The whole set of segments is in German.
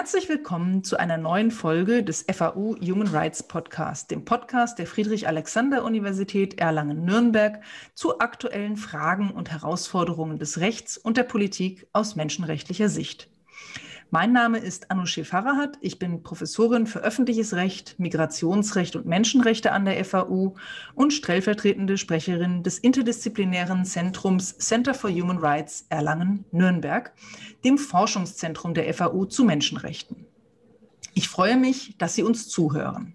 Herzlich willkommen zu einer neuen Folge des FAU Human Rights Podcast, dem Podcast der Friedrich-Alexander-Universität Erlangen-Nürnberg zu aktuellen Fragen und Herausforderungen des Rechts und der Politik aus menschenrechtlicher Sicht. Mein Name ist Anousheh Farahat. Ich bin Professorin für öffentliches Recht, Migrationsrecht und Menschenrechte an der FAU und stellvertretende Sprecherin des interdisziplinären Zentrums Center for Human Rights Erlangen-Nürnberg, dem Forschungszentrum der FAU zu Menschenrechten. Ich freue mich, dass Sie uns zuhören.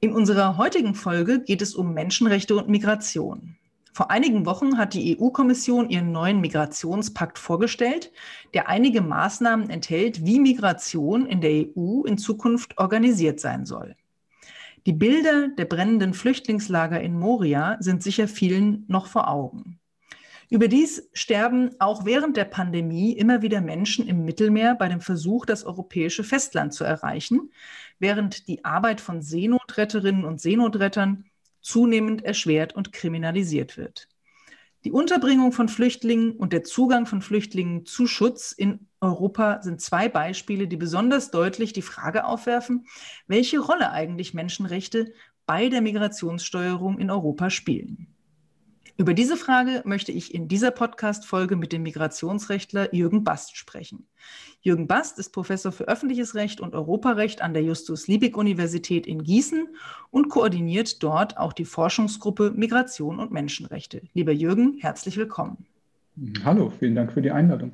In unserer heutigen Folge geht es um Menschenrechte und Migration. Vor einigen Wochen hat die EU-Kommission ihren neuen Migrationspakt vorgestellt, der einige Maßnahmen enthält, wie Migration in der EU in Zukunft organisiert sein soll. Die Bilder der brennenden Flüchtlingslager in Moria sind sicher vielen noch vor Augen. Überdies sterben auch während der Pandemie immer wieder Menschen im Mittelmeer bei dem Versuch, das europäische Festland zu erreichen, während die Arbeit von Seenotretterinnen und Seenotrettern zunehmend erschwert und kriminalisiert wird. Die Unterbringung von Flüchtlingen und der Zugang von Flüchtlingen zu Schutz in Europa sind zwei Beispiele, die besonders deutlich die Frage aufwerfen, welche Rolle eigentlich Menschenrechte bei der Migrationssteuerung in Europa spielen. Über diese Frage möchte ich in dieser Podcast-Folge mit dem Migrationsrechtler Jürgen Bast sprechen. Jürgen Bast ist Professor für öffentliches Recht und Europarecht an der Justus-Liebig-Universität in Gießen und koordiniert dort auch die Forschungsgruppe Migration und Menschenrechte. Lieber Jürgen, herzlich willkommen. Hallo, vielen Dank für die Einladung.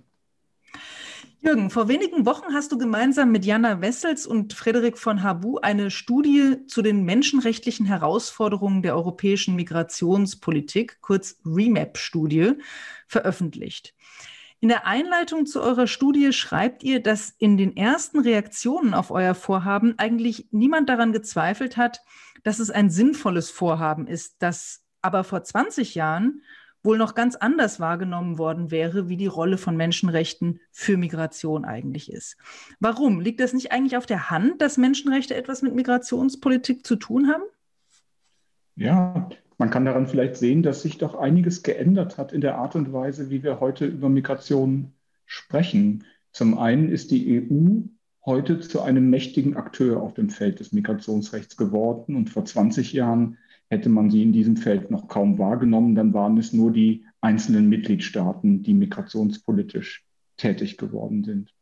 Jürgen, vor wenigen Wochen hast du gemeinsam mit Jana Wessels und Frederik von Habu eine Studie zu den menschenrechtlichen Herausforderungen der europäischen Migrationspolitik, kurz REMAP-Studie, veröffentlicht. In der Einleitung zu eurer Studie schreibt ihr, dass in den ersten Reaktionen auf euer Vorhaben eigentlich niemand daran gezweifelt hat, dass es ein sinnvolles Vorhaben ist, das aber vor 20 Jahren wohl noch ganz anders wahrgenommen worden wäre, wie die Rolle von Menschenrechten für Migration eigentlich ist. Warum? Liegt das nicht eigentlich auf der Hand, dass Menschenrechte etwas mit Migrationspolitik zu tun haben? Ja, man kann daran vielleicht sehen, dass sich doch einiges geändert hat in der Art und Weise, wie wir heute über Migration sprechen. Zum einen ist die EU heute zu einem mächtigen Akteur auf dem Feld des Migrationsrechts geworden und vor 20 Jahren hätte man sie in diesem Feld noch kaum wahrgenommen. Dann waren es nur die einzelnen Mitgliedstaaten, die migrationspolitisch tätig geworden sind.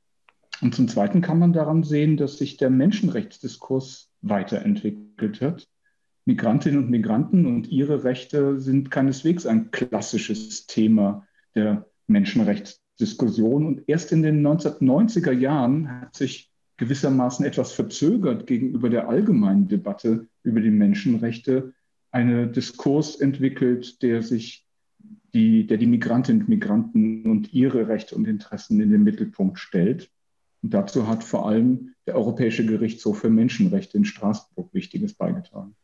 Und zum Zweiten kann man daran sehen, dass sich der Menschenrechtsdiskurs weiterentwickelt hat. Migrantinnen und Migranten und ihre Rechte sind keineswegs ein klassisches Thema der Menschenrechtsdiskussion. Und erst in den 1990er Jahren hat sich gewissermaßen etwas verzögert gegenüber der allgemeinen Debatte über die Menschenrechte einen Diskurs entwickelt, der sich die, der die Migrantinnen und Migranten und ihre Rechte und Interessen in den Mittelpunkt stellt. Und dazu hat vor allem der Europäische Gerichtshof für Menschenrechte in Straßburg Wichtiges beigetragen.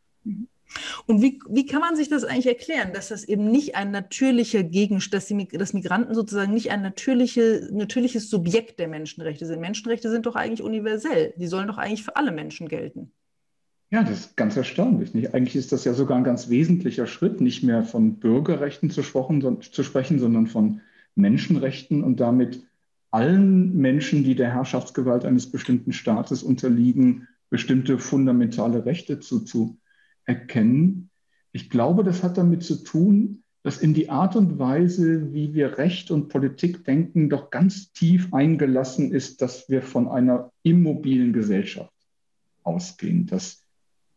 Und wie, wie kann man sich das eigentlich erklären, dass das eben nicht ein natürlicher Gegenstand, dass, dass Migranten sozusagen nicht ein natürliche, natürliches Subjekt der Menschenrechte sind? Menschenrechte sind doch eigentlich universell. Die sollen doch eigentlich für alle Menschen gelten. Ja, das ist ganz erstaunlich. Nicht? Eigentlich ist das ja sogar ein ganz wesentlicher Schritt, nicht mehr von Bürgerrechten zu, zu sprechen, sondern von Menschenrechten und damit allen Menschen, die der Herrschaftsgewalt eines bestimmten Staates unterliegen, bestimmte fundamentale Rechte zuzuerkennen. Ich glaube, das hat damit zu tun, dass in die Art und Weise, wie wir Recht und Politik denken, doch ganz tief eingelassen ist, dass wir von einer immobilen Gesellschaft ausgehen, dass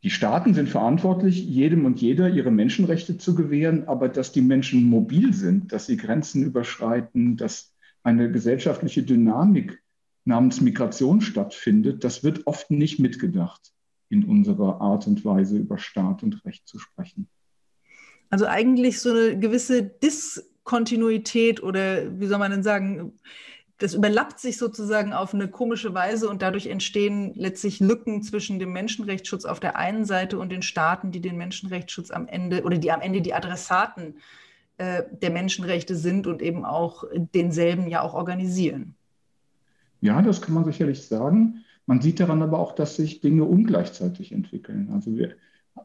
die Staaten sind verantwortlich, jedem und jeder ihre Menschenrechte zu gewähren, aber dass die Menschen mobil sind, dass sie Grenzen überschreiten, dass eine gesellschaftliche Dynamik namens Migration stattfindet, das wird oft nicht mitgedacht in unserer Art und Weise über Staat und Recht zu sprechen. Also eigentlich so eine gewisse Diskontinuität oder wie soll man denn sagen, das überlappt sich sozusagen auf eine komische Weise und dadurch entstehen letztlich Lücken zwischen dem Menschenrechtsschutz auf der einen Seite und den Staaten, die den Menschenrechtsschutz am Ende oder die am Ende die Adressaten äh, der Menschenrechte sind und eben auch denselben ja auch organisieren. Ja, das kann man sicherlich sagen. Man sieht daran aber auch, dass sich Dinge ungleichzeitig entwickeln. Also wir,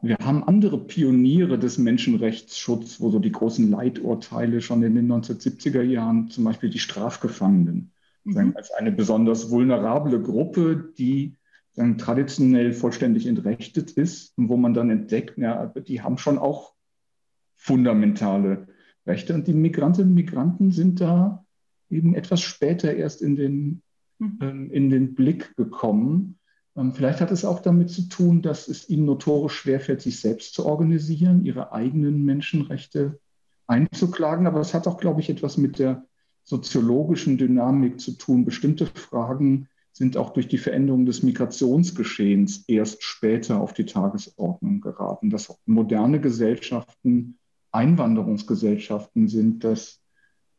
wir haben andere Pioniere des Menschenrechtsschutzes, wo so die großen Leiturteile schon in den 1970er Jahren, zum Beispiel die Strafgefangenen, mhm. als eine besonders vulnerable Gruppe, die sagen, traditionell vollständig entrechtet ist und wo man dann entdeckt, ja, die haben schon auch fundamentale Rechte. Und die Migrantinnen und Migranten sind da eben etwas später erst in den, mhm. ähm, in den Blick gekommen. Ähm, vielleicht hat es auch damit zu tun, dass es ihnen notorisch schwerfällt, sich selbst zu organisieren, ihre eigenen Menschenrechte einzuklagen. Aber es hat auch, glaube ich, etwas mit der soziologischen Dynamik zu tun. Bestimmte Fragen sind auch durch die Veränderung des Migrationsgeschehens erst später auf die Tagesordnung geraten. Dass moderne Gesellschaften Einwanderungsgesellschaften sind, das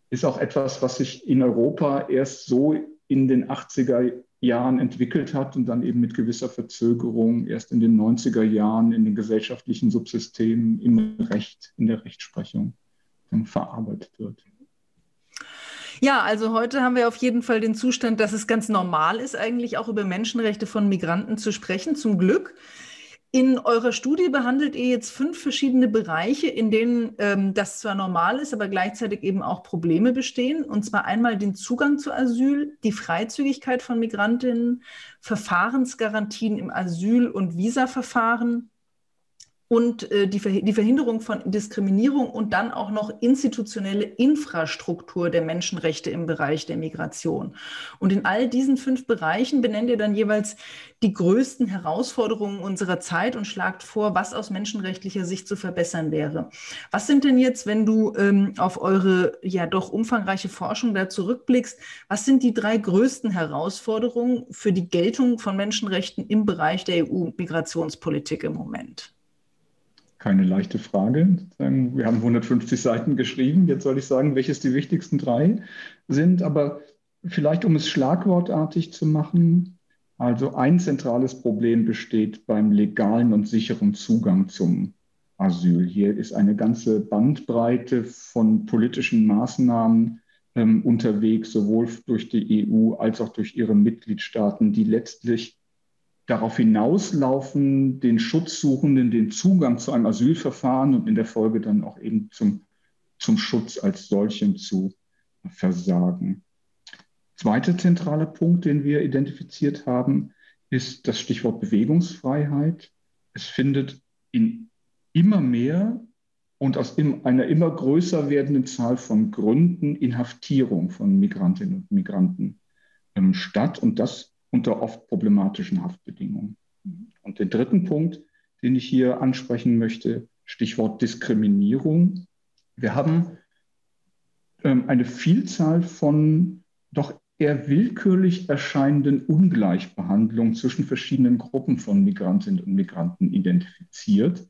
ist auch etwas, was sich in Europa erst so in den 80er Jahren entwickelt hat und dann eben mit gewisser Verzögerung erst in den 90er Jahren in den gesellschaftlichen Subsystemen im Recht, in der Rechtsprechung verarbeitet wird. Ja, also heute haben wir auf jeden Fall den Zustand, dass es ganz normal ist, eigentlich auch über Menschenrechte von Migranten zu sprechen, zum Glück. In eurer Studie behandelt ihr jetzt fünf verschiedene Bereiche, in denen ähm, das zwar normal ist, aber gleichzeitig eben auch Probleme bestehen. Und zwar einmal den Zugang zu Asyl, die Freizügigkeit von Migrantinnen, Verfahrensgarantien im Asyl- und Visaverfahren, und äh, die, die Verhinderung von Diskriminierung und dann auch noch institutionelle Infrastruktur der Menschenrechte im Bereich der Migration. Und in all diesen fünf Bereichen benennt ihr dann jeweils die größten Herausforderungen unserer Zeit und schlagt vor, was aus menschenrechtlicher Sicht zu verbessern wäre. Was sind denn jetzt, wenn du ähm, auf eure ja doch umfangreiche Forschung da zurückblickst, was sind die drei größten Herausforderungen für die Geltung von Menschenrechten im Bereich der EU-Migrationspolitik im Moment? Keine leichte Frage. Wir haben 150 Seiten geschrieben. Jetzt soll ich sagen, welches die wichtigsten drei sind. Aber vielleicht, um es schlagwortartig zu machen, also ein zentrales Problem besteht beim legalen und sicheren Zugang zum Asyl. Hier ist eine ganze Bandbreite von politischen Maßnahmen ähm, unterwegs, sowohl durch die EU als auch durch ihre Mitgliedstaaten, die letztlich darauf hinauslaufen, den Schutzsuchenden den Zugang zu einem Asylverfahren und in der Folge dann auch eben zum, zum Schutz als solchen zu versagen. Zweiter zentraler Punkt, den wir identifiziert haben, ist das Stichwort Bewegungsfreiheit. Es findet in immer mehr und aus einer immer größer werdenden Zahl von Gründen Inhaftierung von Migrantinnen und Migranten ähm, statt. Und das unter oft problematischen Haftbedingungen. Und den dritten Punkt, den ich hier ansprechen möchte, Stichwort Diskriminierung. Wir haben ähm, eine Vielzahl von doch eher willkürlich erscheinenden Ungleichbehandlungen zwischen verschiedenen Gruppen von Migrantinnen und Migranten identifiziert.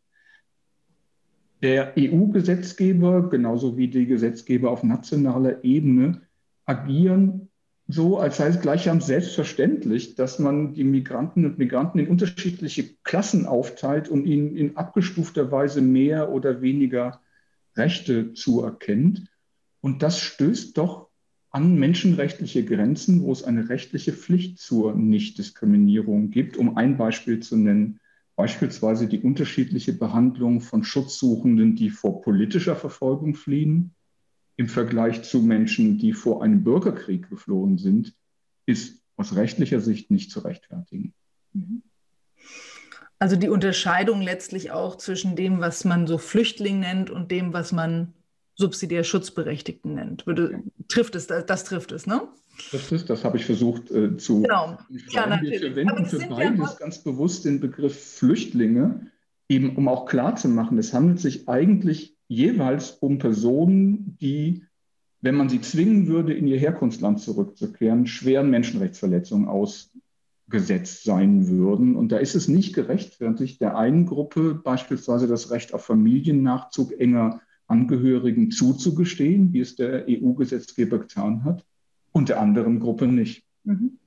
Der EU-Gesetzgeber, genauso wie die Gesetzgeber auf nationaler Ebene, agieren so, als sei es gleichsam selbstverständlich, dass man die Migranten und Migranten in unterschiedliche Klassen aufteilt und ihnen in abgestufter Weise mehr oder weniger Rechte zuerkennt. Und das stößt doch an menschenrechtliche Grenzen, wo es eine rechtliche Pflicht zur Nichtdiskriminierung gibt. Um ein Beispiel zu nennen, beispielsweise die unterschiedliche Behandlung von Schutzsuchenden, die vor politischer Verfolgung fliehen im Vergleich zu Menschen, die vor einem Bürgerkrieg geflohen sind, ist aus rechtlicher Sicht nicht zu rechtfertigen. Mhm. Also die Unterscheidung letztlich auch zwischen dem, was man so Flüchtling nennt und dem, was man subsidiär Schutzberechtigten nennt. Würde, trifft es, das, das trifft es, ne? Das ist, das habe ich versucht äh, zu. Genau. Ja, natürlich. Wir verwenden für beides ja ganz bewusst den Begriff Flüchtlinge, eben um auch klarzumachen, es handelt sich eigentlich jeweils um Personen, die, wenn man sie zwingen würde, in ihr Herkunftsland zurückzukehren, schweren Menschenrechtsverletzungen ausgesetzt sein würden. Und da ist es nicht gerechtfertigt, der einen Gruppe beispielsweise das Recht auf Familiennachzug enger Angehörigen zuzugestehen, wie es der EU-Gesetzgeber getan hat, und der anderen Gruppe nicht. Mhm.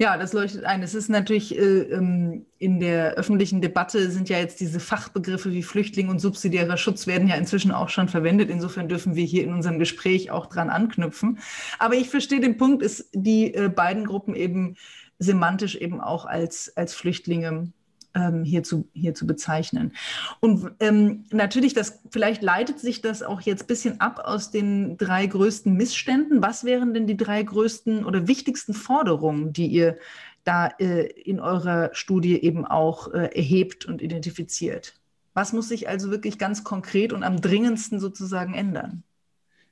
Ja, das leuchtet ein. Es ist natürlich äh, ähm, in der öffentlichen Debatte sind ja jetzt diese Fachbegriffe wie Flüchtling und subsidiärer Schutz werden ja inzwischen auch schon verwendet. Insofern dürfen wir hier in unserem Gespräch auch dran anknüpfen. Aber ich verstehe den Punkt, ist die äh, beiden Gruppen eben semantisch eben auch als, als Flüchtlinge ähm, hier, zu, hier zu bezeichnen. Und ähm, natürlich, das, vielleicht leitet sich das auch jetzt ein bisschen ab aus den drei größten Missständen. Was wären denn die drei größten oder wichtigsten Forderungen, die ihr da äh, in eurer Studie eben auch äh, erhebt und identifiziert? Was muss sich also wirklich ganz konkret und am dringendsten sozusagen ändern?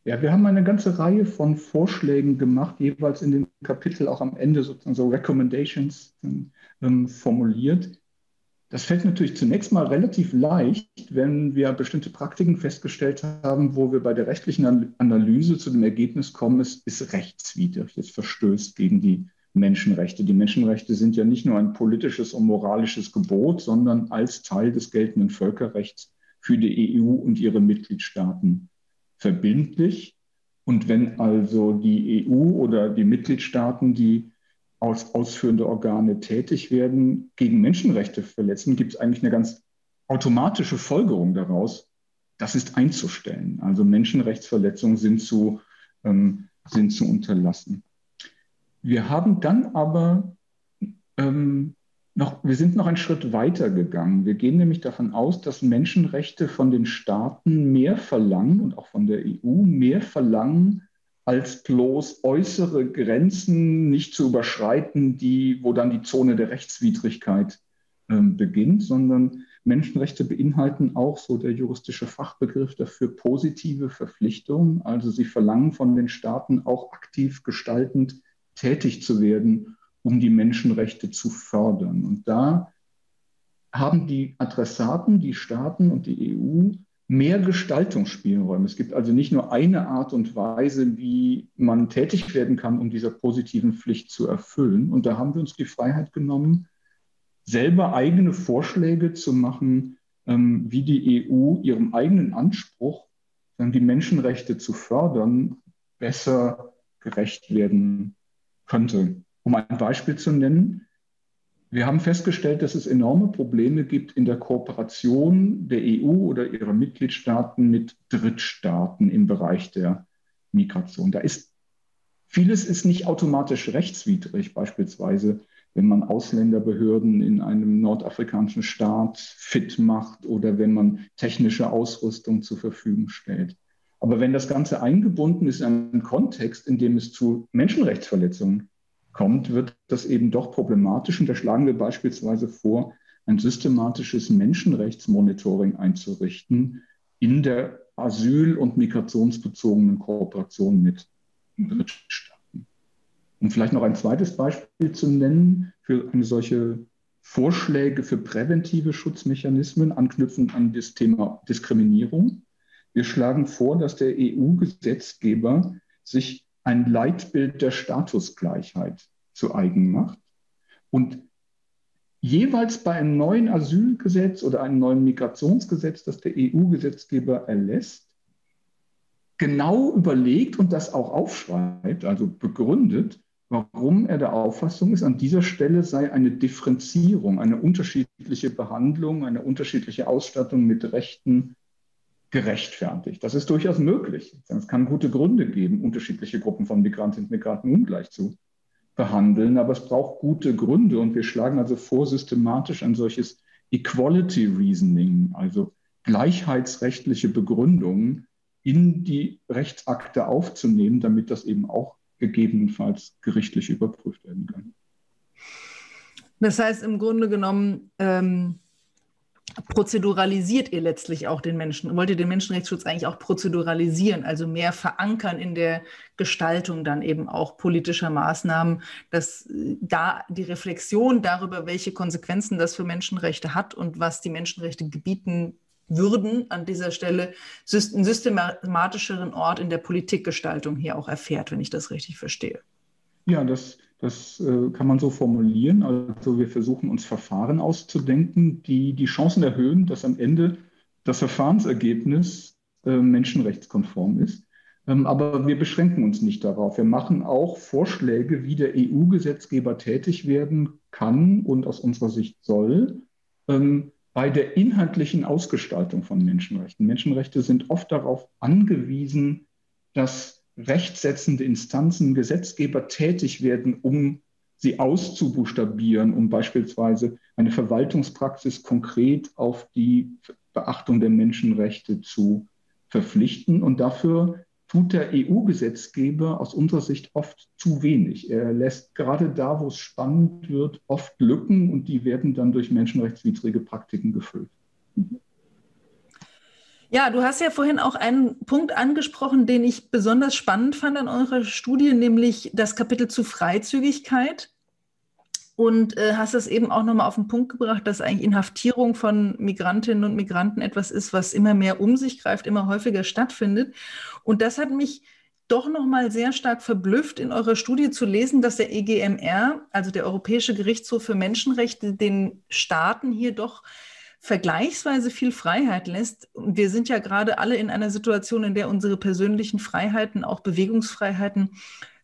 Ja, wir haben eine ganze Reihe von Vorschlägen gemacht, jeweils in dem Kapitel auch am Ende sozusagen so Recommendations ähm, formuliert. Das fällt natürlich zunächst mal relativ leicht, wenn wir bestimmte Praktiken festgestellt haben, wo wir bei der rechtlichen Analyse zu dem Ergebnis kommen, es ist rechtswidrig, es verstößt gegen die Menschenrechte. Die Menschenrechte sind ja nicht nur ein politisches und moralisches Gebot, sondern als Teil des geltenden Völkerrechts für die EU und ihre Mitgliedstaaten verbindlich. Und wenn also die EU oder die Mitgliedstaaten, die als ausführende Organe tätig werden, gegen Menschenrechte verletzen, gibt es eigentlich eine ganz automatische Folgerung daraus, das ist einzustellen. Also Menschenrechtsverletzungen sind zu, ähm, sind zu unterlassen. Wir haben dann aber ähm, noch, wir sind noch einen Schritt weiter gegangen. Wir gehen nämlich davon aus, dass Menschenrechte von den Staaten mehr verlangen und auch von der EU mehr verlangen, als bloß äußere Grenzen nicht zu überschreiten, die, wo dann die Zone der Rechtswidrigkeit äh, beginnt, sondern Menschenrechte beinhalten auch so der juristische Fachbegriff dafür positive Verpflichtungen. Also sie verlangen von den Staaten auch aktiv gestaltend tätig zu werden um die Menschenrechte zu fördern. Und da haben die Adressaten, die Staaten und die EU mehr Gestaltungsspielräume. Es gibt also nicht nur eine Art und Weise, wie man tätig werden kann, um dieser positiven Pflicht zu erfüllen. Und da haben wir uns die Freiheit genommen, selber eigene Vorschläge zu machen, ähm, wie die EU ihrem eigenen Anspruch, die Menschenrechte zu fördern, besser gerecht werden könnte. Um ein Beispiel zu nennen, wir haben festgestellt, dass es enorme Probleme gibt in der Kooperation der EU oder ihrer Mitgliedstaaten mit Drittstaaten im Bereich der Migration. Da ist vieles ist nicht automatisch rechtswidrig, beispielsweise wenn man Ausländerbehörden in einem nordafrikanischen Staat fit macht oder wenn man technische Ausrüstung zur Verfügung stellt. Aber wenn das Ganze eingebunden ist in einen Kontext, in dem es zu Menschenrechtsverletzungen kommt, wird das eben doch problematisch. Und da schlagen wir beispielsweise vor, ein systematisches Menschenrechtsmonitoring einzurichten in der asyl- und migrationsbezogenen Kooperation mit Drittstaaten. Um vielleicht noch ein zweites Beispiel zu nennen für eine solche Vorschläge für präventive Schutzmechanismen, anknüpfend an das Thema Diskriminierung. Wir schlagen vor, dass der EU-Gesetzgeber sich ein Leitbild der Statusgleichheit zu eigen macht und jeweils bei einem neuen Asylgesetz oder einem neuen Migrationsgesetz, das der EU-Gesetzgeber erlässt, genau überlegt und das auch aufschreibt, also begründet, warum er der Auffassung ist, an dieser Stelle sei eine Differenzierung, eine unterschiedliche Behandlung, eine unterschiedliche Ausstattung mit Rechten gerechtfertigt. Das ist durchaus möglich. Es kann gute Gründe geben, unterschiedliche Gruppen von Migrantinnen und Migranten ungleich zu behandeln, aber es braucht gute Gründe und wir schlagen also vor, systematisch ein solches Equality Reasoning, also gleichheitsrechtliche Begründungen in die Rechtsakte aufzunehmen, damit das eben auch gegebenenfalls gerichtlich überprüft werden kann. Das heißt im Grunde genommen, ähm, prozeduralisiert ihr letztlich auch den Menschen? Wollt ihr den Menschenrechtsschutz eigentlich auch prozeduralisieren, also mehr verankern in der Gestaltung dann eben auch politischer Maßnahmen, dass äh, da die Reflexion darüber, welche Konsequenzen das für Menschenrechte hat und was die Menschenrechte gebieten würden, an dieser Stelle einen systematischeren Ort in der Politikgestaltung hier auch erfährt, wenn ich das richtig verstehe. Ja, das, das äh, kann man so formulieren. Also wir versuchen uns Verfahren auszudenken, die die Chancen erhöhen, dass am Ende das Verfahrensergebnis äh, menschenrechtskonform ist. Ähm, aber wir beschränken uns nicht darauf. Wir machen auch Vorschläge, wie der EU-Gesetzgeber tätig werden kann und aus unserer Sicht soll ähm, bei der inhaltlichen Ausgestaltung von Menschenrechten. Menschenrechte sind oft darauf angewiesen, dass rechtsetzende Instanzen, Gesetzgeber tätig werden, um sie auszubuchstabieren, um beispielsweise eine Verwaltungspraxis konkret auf die Beachtung der Menschenrechte zu verpflichten. Und dafür tut der EU-Gesetzgeber aus unserer Sicht oft zu wenig. Er lässt gerade da, wo es spannend wird, oft Lücken und die werden dann durch menschenrechtswidrige Praktiken gefüllt. Ja, du hast ja vorhin auch einen Punkt angesprochen, den ich besonders spannend fand an eurer Studie, nämlich das Kapitel zu Freizügigkeit. Und äh, hast es eben auch nochmal auf den Punkt gebracht, dass eigentlich Inhaftierung von Migrantinnen und Migranten etwas ist, was immer mehr um sich greift, immer häufiger stattfindet. Und das hat mich doch nochmal sehr stark verblüfft, in eurer Studie zu lesen, dass der EGMR, also der Europäische Gerichtshof für Menschenrechte, den Staaten hier doch vergleichsweise viel Freiheit lässt. Und wir sind ja gerade alle in einer Situation, in der unsere persönlichen Freiheiten, auch Bewegungsfreiheiten,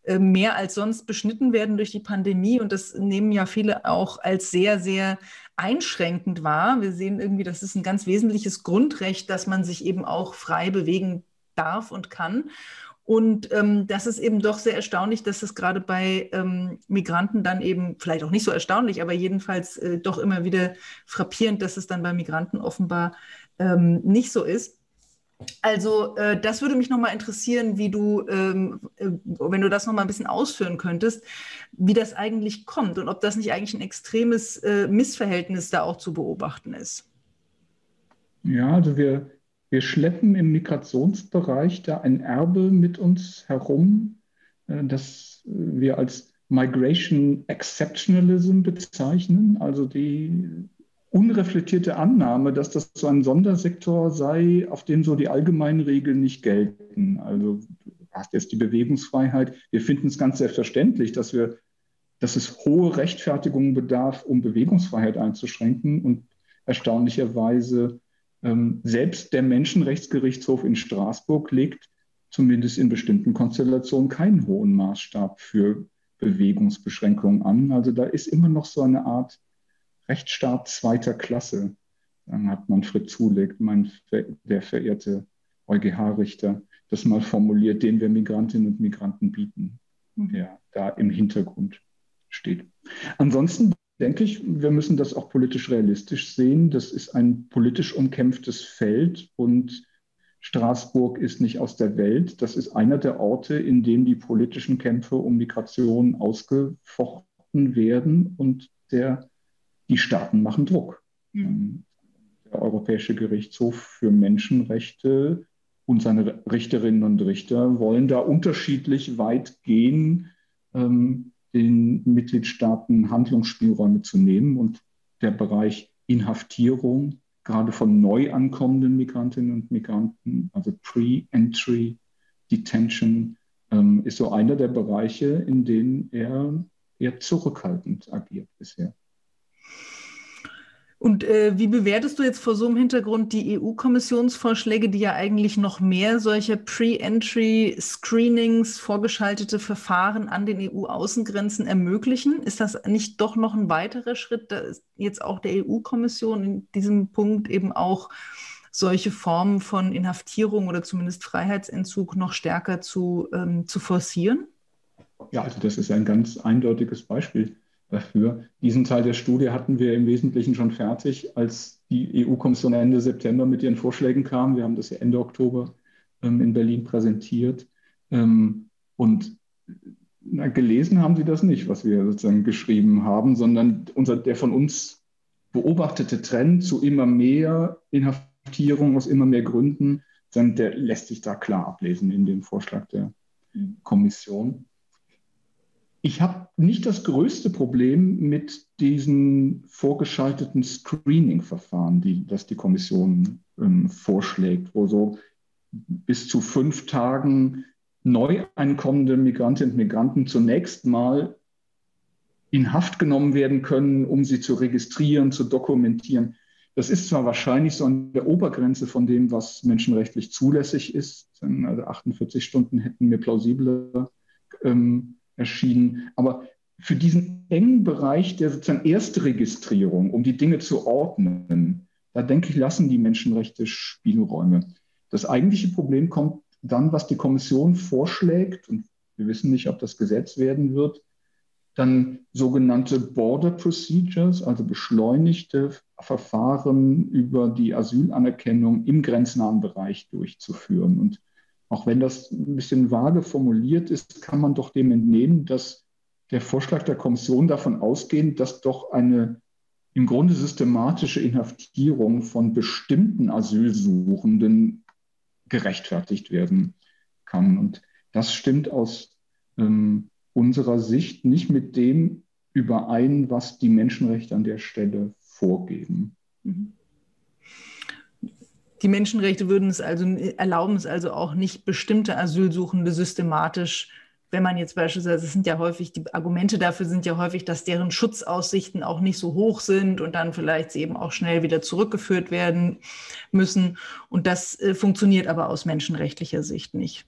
äh, mehr als sonst beschnitten werden durch die Pandemie. Und das nehmen ja viele auch als sehr, sehr einschränkend wahr. Wir sehen irgendwie, das ist ein ganz wesentliches Grundrecht, dass man sich eben auch frei bewegen darf und kann. Und ähm, das ist eben doch sehr erstaunlich, dass es gerade bei ähm, Migranten dann eben, vielleicht auch nicht so erstaunlich, aber jedenfalls äh, doch immer wieder frappierend, dass es dann bei Migranten offenbar ähm, nicht so ist. Also äh, das würde mich nochmal interessieren, wie du, ähm, äh, wenn du das nochmal ein bisschen ausführen könntest, wie das eigentlich kommt und ob das nicht eigentlich ein extremes äh, Missverhältnis da auch zu beobachten ist. Ja, also wir, wir schleppen im Migrationsbereich da ein Erbe mit uns herum, äh, das wir als Migration Exceptionalism bezeichnen, also die unreflektierte Annahme, dass das so ein Sondersektor sei, auf dem so die allgemeinen Regeln nicht gelten. Also du hast jetzt die Bewegungsfreiheit. Wir finden es ganz selbstverständlich, dass wir, dass es hohe Rechtfertigungen bedarf, um Bewegungsfreiheit einzuschränken. Und erstaunlicherweise ähm, selbst der Menschenrechtsgerichtshof in Straßburg legt zumindest in bestimmten Konstellationen keinen hohen Maßstab für Bewegungsbeschränkungen an. Also da ist immer noch so eine Art Rechtsstaat zweiter Klasse. Dann hat Manfred Zuleg, mein, der verehrte EuGH-Richter, das mal formuliert, den wir Migrantinnen und Migranten bieten, mhm. der da im Hintergrund steht. Ansonsten denke ich, wir müssen das auch politisch realistisch sehen. Das ist ein politisch umkämpftes Feld und Straßburg ist nicht aus der Welt. Das ist einer der Orte, in denen die politischen Kämpfe um Migration ausgefochten werden und der die Staaten machen Druck. Mhm. Der Europäische Gerichtshof für Menschenrechte und seine Richterinnen und Richter wollen da unterschiedlich weit gehen, ähm, den Mitgliedstaaten Handlungsspielräume zu nehmen. Und der Bereich Inhaftierung, gerade von neu ankommenden Migrantinnen und Migranten, also Pre-Entry Detention, ähm, ist so einer der Bereiche, in denen er eher zurückhaltend agiert bisher. Und äh, wie bewertest du jetzt vor so einem Hintergrund die EU-Kommissionsvorschläge, die ja eigentlich noch mehr solche Pre-Entry-Screenings, vorgeschaltete Verfahren an den EU-Außengrenzen ermöglichen? Ist das nicht doch noch ein weiterer Schritt, dass jetzt auch der EU-Kommission in diesem Punkt eben auch solche Formen von Inhaftierung oder zumindest Freiheitsentzug noch stärker zu, ähm, zu forcieren? Ja, also das ist ein ganz eindeutiges Beispiel dafür. Diesen Teil der Studie hatten wir im Wesentlichen schon fertig, als die EU-Kommission Ende September mit ihren Vorschlägen kam. Wir haben das ja Ende Oktober ähm, in Berlin präsentiert. Ähm, und na, gelesen haben sie das nicht, was wir sozusagen geschrieben haben, sondern unser, der von uns beobachtete Trend zu immer mehr Inhaftierung aus immer mehr Gründen, der lässt sich da klar ablesen in dem Vorschlag der mhm. Kommission. Ich habe nicht das größte Problem mit diesen vorgeschalteten Screening-Verfahren, die, das die Kommission ähm, vorschlägt, wo so bis zu fünf Tagen neu einkommende Migrantinnen und Migranten zunächst mal in Haft genommen werden können, um sie zu registrieren, zu dokumentieren. Das ist zwar wahrscheinlich so an der Obergrenze von dem, was menschenrechtlich zulässig ist. Also 48 Stunden hätten mir plausibler ähm, erschienen. Aber für diesen engen Bereich der sozusagen Erstregistrierung, um die Dinge zu ordnen, da denke ich, lassen die Menschenrechte Spielräume. Das eigentliche Problem kommt dann, was die Kommission vorschlägt, und wir wissen nicht, ob das Gesetz werden wird, dann sogenannte Border Procedures, also beschleunigte Verfahren über die Asylanerkennung im grenznahen Bereich durchzuführen. Und auch wenn das ein bisschen vage formuliert ist, kann man doch dem entnehmen, dass der Vorschlag der Kommission davon ausgeht, dass doch eine im Grunde systematische Inhaftierung von bestimmten Asylsuchenden gerechtfertigt werden kann. Und das stimmt aus ähm, unserer Sicht nicht mit dem überein, was die Menschenrechte an der Stelle vorgeben. Mhm. Die Menschenrechte würden es also erlauben es also auch nicht bestimmte Asylsuchende systematisch wenn man jetzt beispielsweise, es sind ja häufig, die Argumente dafür sind ja häufig, dass deren Schutzaussichten auch nicht so hoch sind und dann vielleicht eben auch schnell wieder zurückgeführt werden müssen. Und das äh, funktioniert aber aus menschenrechtlicher Sicht nicht.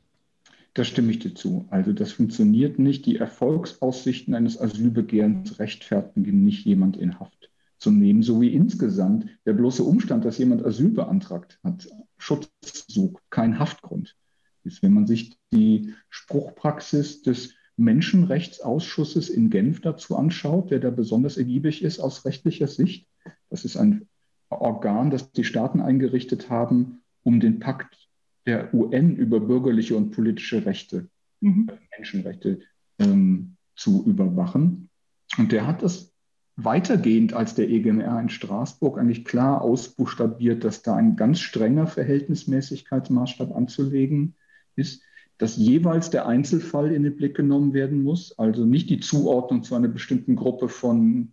Da stimme ich dir zu. Also das funktioniert nicht. Die Erfolgsaussichten eines Asylbegehrens rechtfertigen nicht jemand in Haft zu nehmen, so wie insgesamt der bloße Umstand, dass jemand Asyl beantragt hat, Schutz sucht, kein Haftgrund ist. Wenn man sich die Spruchpraxis des Menschenrechtsausschusses in Genf dazu anschaut, der da besonders ergiebig ist aus rechtlicher Sicht, das ist ein Organ, das die Staaten eingerichtet haben, um den Pakt der UN über bürgerliche und politische Rechte, mhm. Menschenrechte ähm, zu überwachen. Und der hat das weitergehend als der EGMR in Straßburg eigentlich klar ausbuchstabiert, dass da ein ganz strenger Verhältnismäßigkeitsmaßstab anzulegen ist, dass jeweils der Einzelfall in den Blick genommen werden muss, also nicht die Zuordnung zu einer bestimmten Gruppe von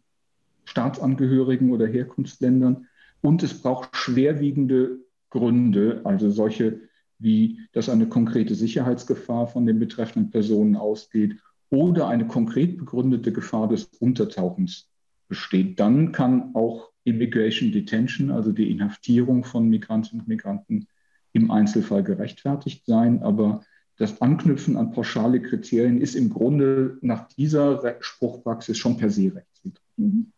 Staatsangehörigen oder Herkunftsländern. Und es braucht schwerwiegende Gründe, also solche wie, dass eine konkrete Sicherheitsgefahr von den betreffenden Personen ausgeht oder eine konkret begründete Gefahr des Untertauchens besteht. Dann kann auch Immigration Detention, also die Inhaftierung von Migrantinnen und Migranten, im Einzelfall gerechtfertigt sein, aber das Anknüpfen an pauschale Kriterien ist im Grunde nach dieser Spruchpraxis schon per se rechtswidrig. Mhm.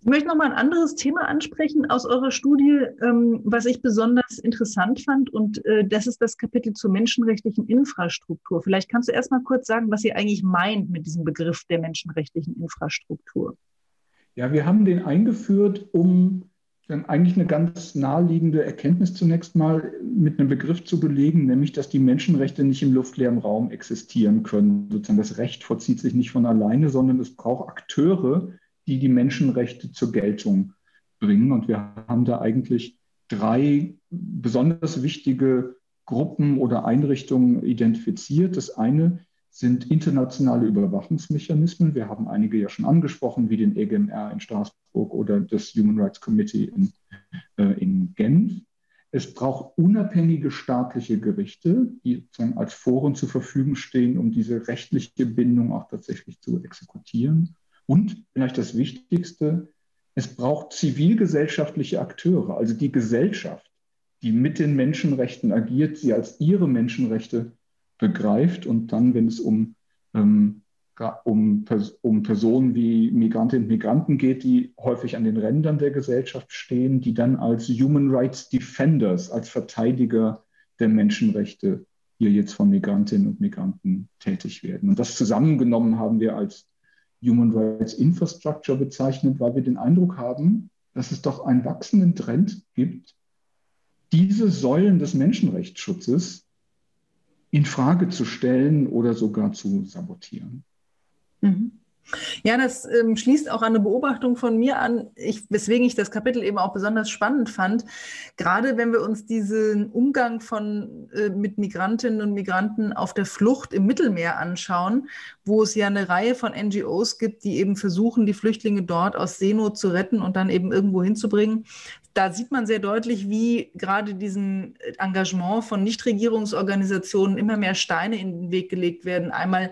Ich möchte noch mal ein anderes Thema ansprechen aus eurer Studie, ähm, was ich besonders interessant fand. Und äh, das ist das Kapitel zur menschenrechtlichen Infrastruktur. Vielleicht kannst du erst mal kurz sagen, was ihr eigentlich meint mit diesem Begriff der menschenrechtlichen Infrastruktur. Ja, wir haben den eingeführt, um dann eigentlich eine ganz naheliegende Erkenntnis zunächst mal mit einem Begriff zu belegen, nämlich dass die Menschenrechte nicht im luftleeren Raum existieren können. Sozusagen das Recht vollzieht sich nicht von alleine, sondern es braucht Akteure, die die Menschenrechte zur Geltung bringen. Und wir haben da eigentlich drei besonders wichtige Gruppen oder Einrichtungen identifiziert. Das eine sind internationale Überwachungsmechanismen. Wir haben einige ja schon angesprochen, wie den EGMR in Straßburg oder das Human Rights Committee in, äh, in Genf. Es braucht unabhängige staatliche Gerichte, die sozusagen als Foren zur Verfügung stehen, um diese rechtliche Bindung auch tatsächlich zu exekutieren. Und vielleicht das Wichtigste, es braucht zivilgesellschaftliche Akteure, also die Gesellschaft, die mit den Menschenrechten agiert, sie als ihre Menschenrechte begreift und dann, wenn es um, ähm, um, um Personen wie Migrantinnen und Migranten geht, die häufig an den Rändern der Gesellschaft stehen, die dann als Human Rights Defenders, als Verteidiger der Menschenrechte hier jetzt von Migrantinnen und Migranten tätig werden. Und das zusammengenommen haben wir als Human Rights Infrastructure bezeichnet, weil wir den Eindruck haben, dass es doch einen wachsenden Trend gibt, diese Säulen des Menschenrechtsschutzes in Frage zu stellen oder sogar zu sabotieren. Mhm. Ja, das ähm, schließt auch an eine Beobachtung von mir an, ich, weswegen ich das Kapitel eben auch besonders spannend fand. Gerade wenn wir uns diesen Umgang von, äh, mit Migrantinnen und Migranten auf der Flucht im Mittelmeer anschauen, wo es ja eine Reihe von NGOs gibt, die eben versuchen, die Flüchtlinge dort aus Seenot zu retten und dann eben irgendwo hinzubringen. Da sieht man sehr deutlich, wie gerade diesem Engagement von Nichtregierungsorganisationen immer mehr Steine in den Weg gelegt werden. Einmal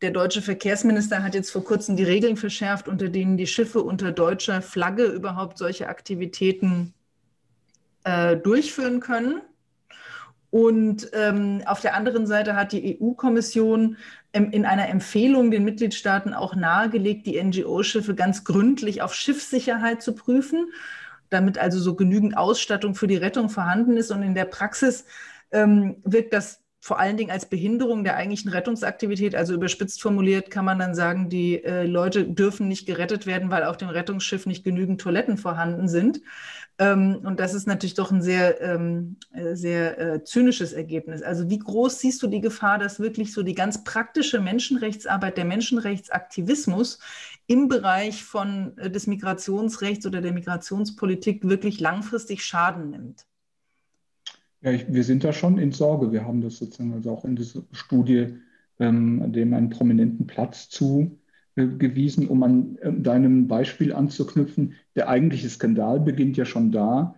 der deutsche Verkehrsminister hat jetzt vor kurzem die Regeln verschärft, unter denen die Schiffe unter deutscher Flagge überhaupt solche Aktivitäten äh, durchführen können. Und ähm, auf der anderen Seite hat die EU-Kommission ähm, in einer Empfehlung den Mitgliedstaaten auch nahegelegt, die NGO-Schiffe ganz gründlich auf Schiffssicherheit zu prüfen, damit also so genügend Ausstattung für die Rettung vorhanden ist. Und in der Praxis ähm, wirkt das vor allen Dingen als Behinderung der eigentlichen Rettungsaktivität. Also überspitzt formuliert kann man dann sagen, die äh, Leute dürfen nicht gerettet werden, weil auf dem Rettungsschiff nicht genügend Toiletten vorhanden sind. Ähm, und das ist natürlich doch ein sehr, ähm, äh, sehr äh, zynisches Ergebnis. Also wie groß siehst du die Gefahr, dass wirklich so die ganz praktische Menschenrechtsarbeit, der Menschenrechtsaktivismus im Bereich von, äh, des Migrationsrechts oder der Migrationspolitik wirklich langfristig Schaden nimmt? Ja, ich, wir sind da schon in Sorge. Wir haben das sozusagen also auch in dieser Studie ähm, dem einen prominenten Platz zugewiesen, um an äh, deinem Beispiel anzuknüpfen. Der eigentliche Skandal beginnt ja schon da,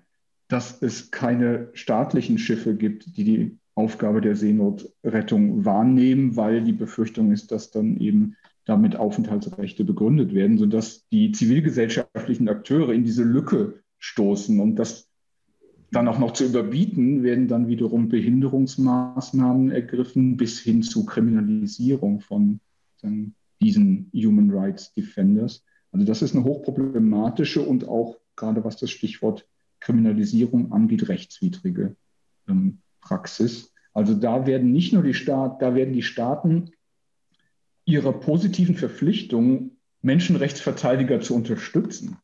dass es keine staatlichen Schiffe gibt, die die Aufgabe der Seenotrettung wahrnehmen, weil die Befürchtung ist, dass dann eben damit Aufenthaltsrechte begründet werden, sodass die zivilgesellschaftlichen Akteure in diese Lücke stoßen. Und das dann auch noch zu überbieten, werden dann wiederum Behinderungsmaßnahmen ergriffen bis hin zu Kriminalisierung von diesen Human Rights Defenders. Also das ist eine hochproblematische und auch gerade was das Stichwort Kriminalisierung angeht, rechtswidrige ähm, Praxis. Also da werden nicht nur die Staaten, da werden die Staaten ihrer positiven Verpflichtung, Menschenrechtsverteidiger zu unterstützen,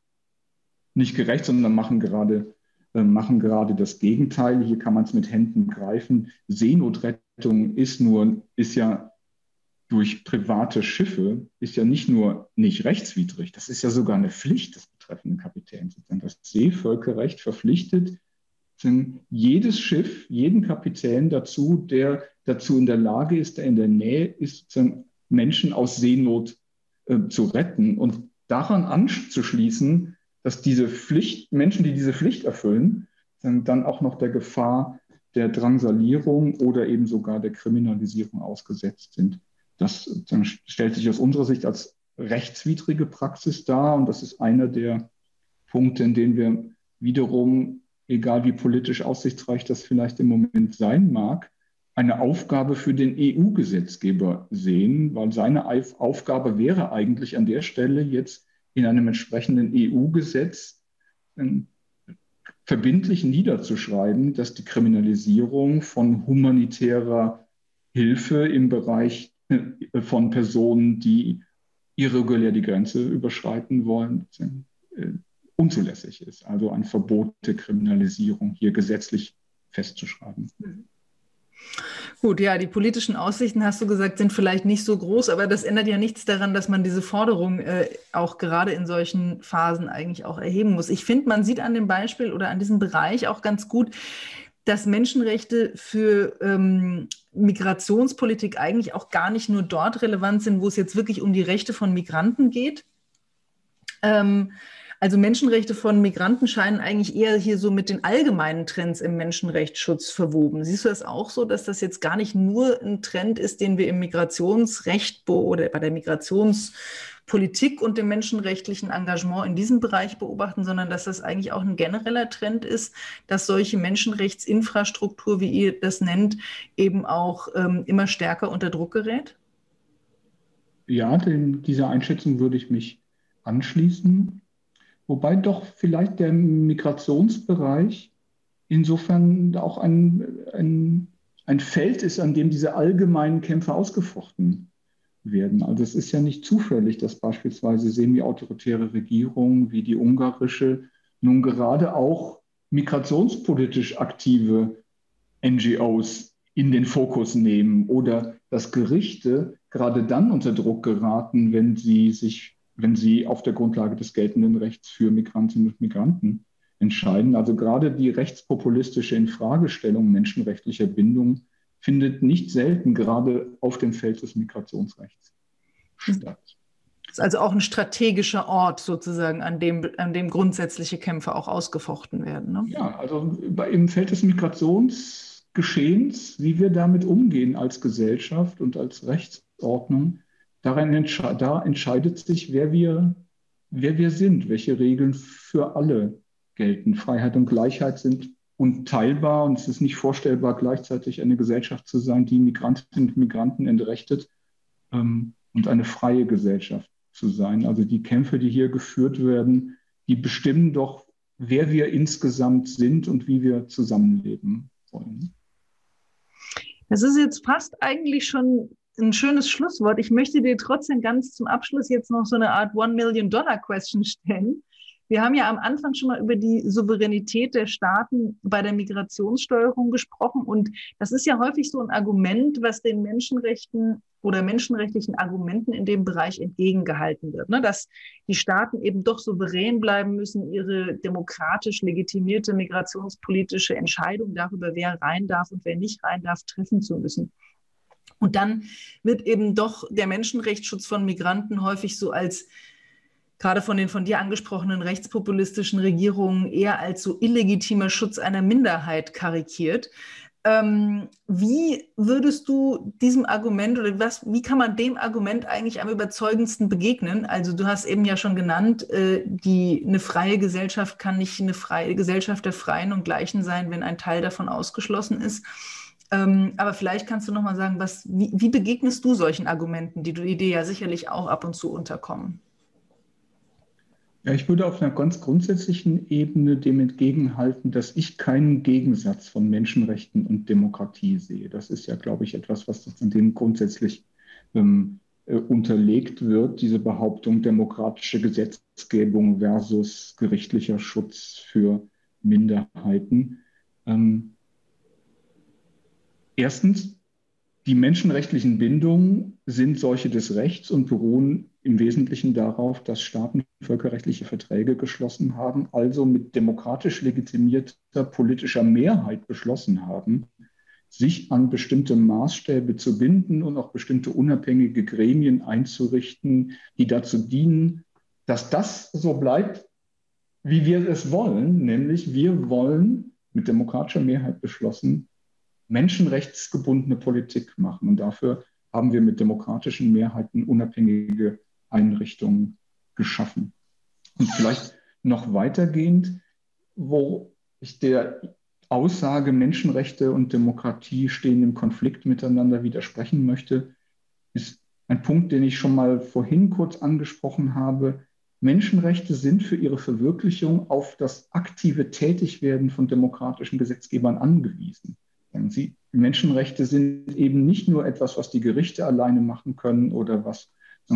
nicht gerecht, sondern machen gerade machen gerade das Gegenteil. Hier kann man es mit Händen greifen. Seenotrettung ist nur, ist ja durch private Schiffe, ist ja nicht nur nicht rechtswidrig, das ist ja sogar eine Pflicht des betreffenden Kapitäns. Das Seevölkerrecht verpflichtet jedes Schiff, jeden Kapitän dazu, der dazu in der Lage ist, der in der Nähe ist, Menschen aus Seenot äh, zu retten. Und daran anzuschließen, dass diese Pflicht, Menschen, die diese Pflicht erfüllen, dann auch noch der Gefahr der Drangsalierung oder eben sogar der Kriminalisierung ausgesetzt sind. Das stellt sich aus unserer Sicht als rechtswidrige Praxis dar und das ist einer der Punkte, in denen wir wiederum, egal wie politisch aussichtsreich das vielleicht im Moment sein mag, eine Aufgabe für den EU-Gesetzgeber sehen, weil seine Aufgabe wäre eigentlich an der Stelle jetzt in einem entsprechenden EU-Gesetz ähm, verbindlich niederzuschreiben, dass die Kriminalisierung von humanitärer Hilfe im Bereich äh, von Personen, die irregulär die Grenze überschreiten wollen, äh, unzulässig ist. Also ein Verbot der Kriminalisierung hier gesetzlich festzuschreiben. Gut, ja, die politischen Aussichten, hast du gesagt, sind vielleicht nicht so groß, aber das ändert ja nichts daran, dass man diese Forderung äh, auch gerade in solchen Phasen eigentlich auch erheben muss. Ich finde, man sieht an dem Beispiel oder an diesem Bereich auch ganz gut, dass Menschenrechte für ähm, Migrationspolitik eigentlich auch gar nicht nur dort relevant sind, wo es jetzt wirklich um die Rechte von Migranten geht. Ähm, also Menschenrechte von Migranten scheinen eigentlich eher hier so mit den allgemeinen Trends im Menschenrechtsschutz verwoben. Siehst du das auch so, dass das jetzt gar nicht nur ein Trend ist, den wir im Migrationsrecht oder bei der Migrationspolitik und dem menschenrechtlichen Engagement in diesem Bereich beobachten, sondern dass das eigentlich auch ein genereller Trend ist, dass solche Menschenrechtsinfrastruktur, wie ihr das nennt, eben auch ähm, immer stärker unter Druck gerät? Ja, dem, dieser Einschätzung würde ich mich anschließen. Wobei doch vielleicht der Migrationsbereich insofern auch ein, ein, ein Feld ist, an dem diese allgemeinen Kämpfe ausgefochten werden. Also es ist ja nicht zufällig, dass beispielsweise semi-autoritäre Regierungen wie die ungarische nun gerade auch migrationspolitisch aktive NGOs in den Fokus nehmen oder dass Gerichte gerade dann unter Druck geraten, wenn sie sich wenn sie auf der Grundlage des geltenden Rechts für Migrantinnen und Migranten entscheiden. Also gerade die rechtspopulistische Infragestellung menschenrechtlicher Bindung findet nicht selten gerade auf dem Feld des Migrationsrechts statt. Das ist also auch ein strategischer Ort sozusagen, an dem, an dem grundsätzliche Kämpfe auch ausgefochten werden. Ne? Ja, also im Feld des Migrationsgeschehens, wie wir damit umgehen als Gesellschaft und als Rechtsordnung, entsche da entscheidet sich, wer wir, wer wir sind, welche Regeln für alle gelten. Freiheit und Gleichheit sind unteilbar und es ist nicht vorstellbar, gleichzeitig eine Gesellschaft zu sein, die Migrantinnen und Migranten entrechtet ähm, und eine freie Gesellschaft zu sein. Also die Kämpfe, die hier geführt werden, die bestimmen doch, wer wir insgesamt sind und wie wir zusammenleben wollen. Das ist jetzt fast eigentlich schon ein schönes Schlusswort. Ich möchte dir trotzdem ganz zum Abschluss jetzt noch so eine Art One Million Dollar Question stellen. Wir haben ja am Anfang schon mal über die Souveränität der Staaten bei der Migrationssteuerung gesprochen. Und das ist ja häufig so ein Argument, was den Menschenrechten oder menschenrechtlichen Argumenten in dem Bereich entgegengehalten wird, ne? dass die Staaten eben doch souverän bleiben müssen, ihre demokratisch legitimierte migrationspolitische Entscheidung darüber, wer rein darf und wer nicht rein darf, treffen zu müssen. Und dann wird eben doch der Menschenrechtsschutz von Migranten häufig so als gerade von den von dir angesprochenen rechtspopulistischen Regierungen eher als so illegitimer Schutz einer Minderheit karikiert. Ähm, wie würdest du diesem Argument oder was, wie kann man dem Argument eigentlich am überzeugendsten begegnen? Also du hast eben ja schon genannt, äh, die, eine freie Gesellschaft kann nicht eine freie Gesellschaft der Freien und Gleichen sein, wenn ein Teil davon ausgeschlossen ist. Ähm, aber vielleicht kannst du noch mal sagen, was, wie, wie begegnest du solchen Argumenten, die, die dir ja sicherlich auch ab und zu unterkommen? Ja, ich würde auf einer ganz grundsätzlichen Ebene dem entgegenhalten, dass ich keinen Gegensatz von Menschenrechten und Demokratie sehe. Das ist ja, glaube ich, etwas, was dem grundsätzlich ähm, äh, unterlegt wird, diese Behauptung demokratische Gesetzgebung versus gerichtlicher Schutz für Minderheiten. Ähm, erstens, die menschenrechtlichen Bindungen sind solche des Rechts und beruhen im Wesentlichen darauf, dass Staaten völkerrechtliche Verträge geschlossen haben, also mit demokratisch legitimierter politischer Mehrheit beschlossen haben, sich an bestimmte Maßstäbe zu binden und auch bestimmte unabhängige Gremien einzurichten, die dazu dienen, dass das so bleibt, wie wir es wollen, nämlich wir wollen mit demokratischer Mehrheit beschlossen menschenrechtsgebundene Politik machen. Und dafür haben wir mit demokratischen Mehrheiten unabhängige Einrichtungen geschaffen. Und vielleicht noch weitergehend, wo ich der Aussage, Menschenrechte und Demokratie stehen im Konflikt miteinander widersprechen möchte, ist ein Punkt, den ich schon mal vorhin kurz angesprochen habe. Menschenrechte sind für ihre Verwirklichung auf das aktive Tätigwerden von demokratischen Gesetzgebern angewiesen. Sie, Menschenrechte sind eben nicht nur etwas, was die Gerichte alleine machen können oder was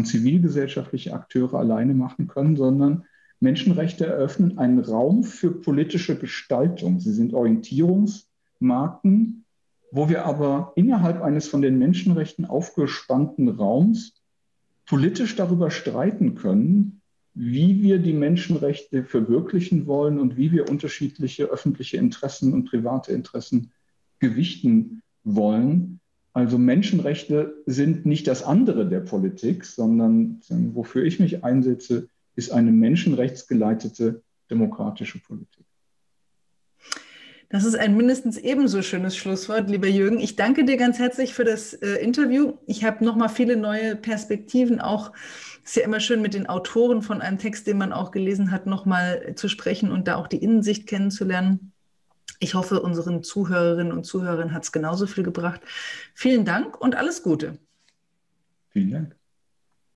zivilgesellschaftliche Akteure alleine machen können, sondern Menschenrechte eröffnen einen Raum für politische Gestaltung. Sie sind Orientierungsmarken, wo wir aber innerhalb eines von den Menschenrechten aufgespannten Raums politisch darüber streiten können, wie wir die Menschenrechte verwirklichen wollen und wie wir unterschiedliche öffentliche Interessen und private Interessen gewichten wollen. Also Menschenrechte sind nicht das andere der Politik, sondern wofür ich mich einsetze, ist eine menschenrechtsgeleitete demokratische Politik. Das ist ein mindestens ebenso schönes Schlusswort, lieber Jürgen. Ich danke dir ganz herzlich für das äh, Interview. Ich habe nochmal viele neue Perspektiven. Auch ist ja immer schön, mit den Autoren von einem Text, den man auch gelesen hat, nochmal zu sprechen und da auch die Innensicht kennenzulernen. Ich hoffe, unseren Zuhörerinnen und Zuhörern hat es genauso viel gebracht. Vielen Dank und alles Gute. Vielen Dank.